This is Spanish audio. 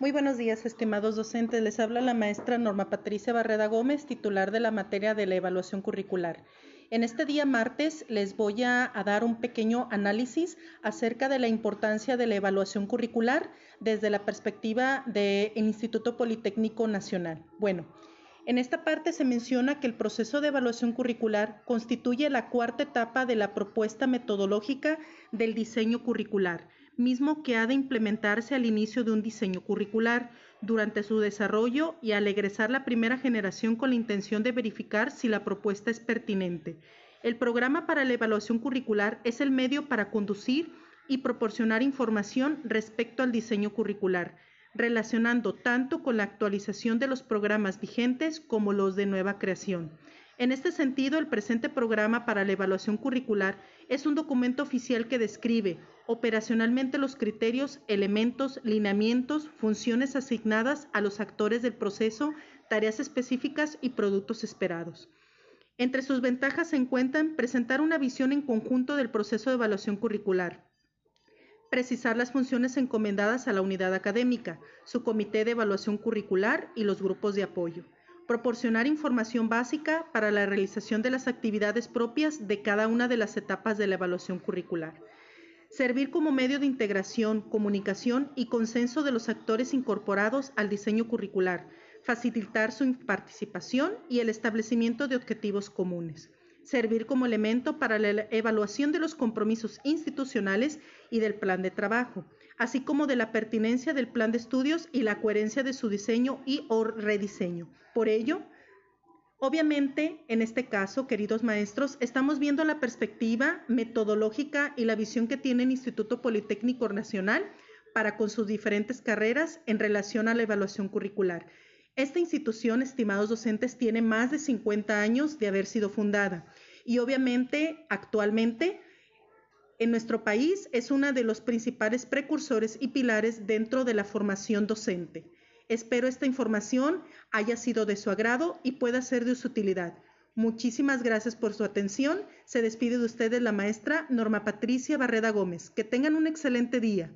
Muy buenos días, estimados docentes. Les habla la maestra Norma Patricia Barreda Gómez, titular de la materia de la evaluación curricular. En este día martes les voy a, dar un pequeño análisis acerca de la importancia de la evaluación curricular desde la perspectiva del Instituto Politécnico Nacional. Bueno, en esta parte se menciona que el proceso de evaluación curricular constituye la cuarta etapa de la propuesta metodológica del diseño curricular mismo que ha de implementarse al inicio de un diseño curricular, durante su desarrollo y al egresar la primera generación con la intención de verificar si la propuesta es pertinente. El programa para la evaluación curricular es el medio para conducir y proporcionar información respecto al diseño curricular, relacionando tanto con la actualización de los programas vigentes como los de nueva creación. En este sentido, el presente programa para la evaluación curricular es un documento oficial que describe operacionalmente los criterios, elementos, lineamientos, funciones asignadas a los actores del proceso, tareas específicas y productos esperados. Entre sus ventajas se encuentran presentar una visión en conjunto del proceso de evaluación curricular, precisar las funciones encomendadas a la unidad académica, su comité de evaluación curricular y los grupos de apoyo proporcionar información básica para la realización de las actividades propias de cada una de las etapas de la evaluación curricular. Servir como medio de integración, comunicación y consenso de los actores incorporados al diseño curricular, facilitar su participación y el establecimiento de objetivos comunes. Servir como elemento para la evaluación de los compromisos institucionales y del plan de trabajo así como de la pertinencia del plan de estudios y la coherencia de su diseño y o rediseño. Por ello, Obviamente, en este caso, queridos maestros, estamos viendo la perspectiva metodológica y la visión que tiene el Instituto Politécnico Nacional para con sus diferentes carreras en relación a la evaluación curricular. Esta institución, estimados docentes, tiene más de 50 años de haber sido fundada y obviamente actualmente en nuestro país es una de los principales precursores y pilares dentro de la formación docente. Espero esta información haya sido de su agrado y pueda ser de su utilidad. Muchísimas gracias por su atención. Se despide de ustedes la maestra Norma Patricia Barreda Gómez. Que tengan un excelente día.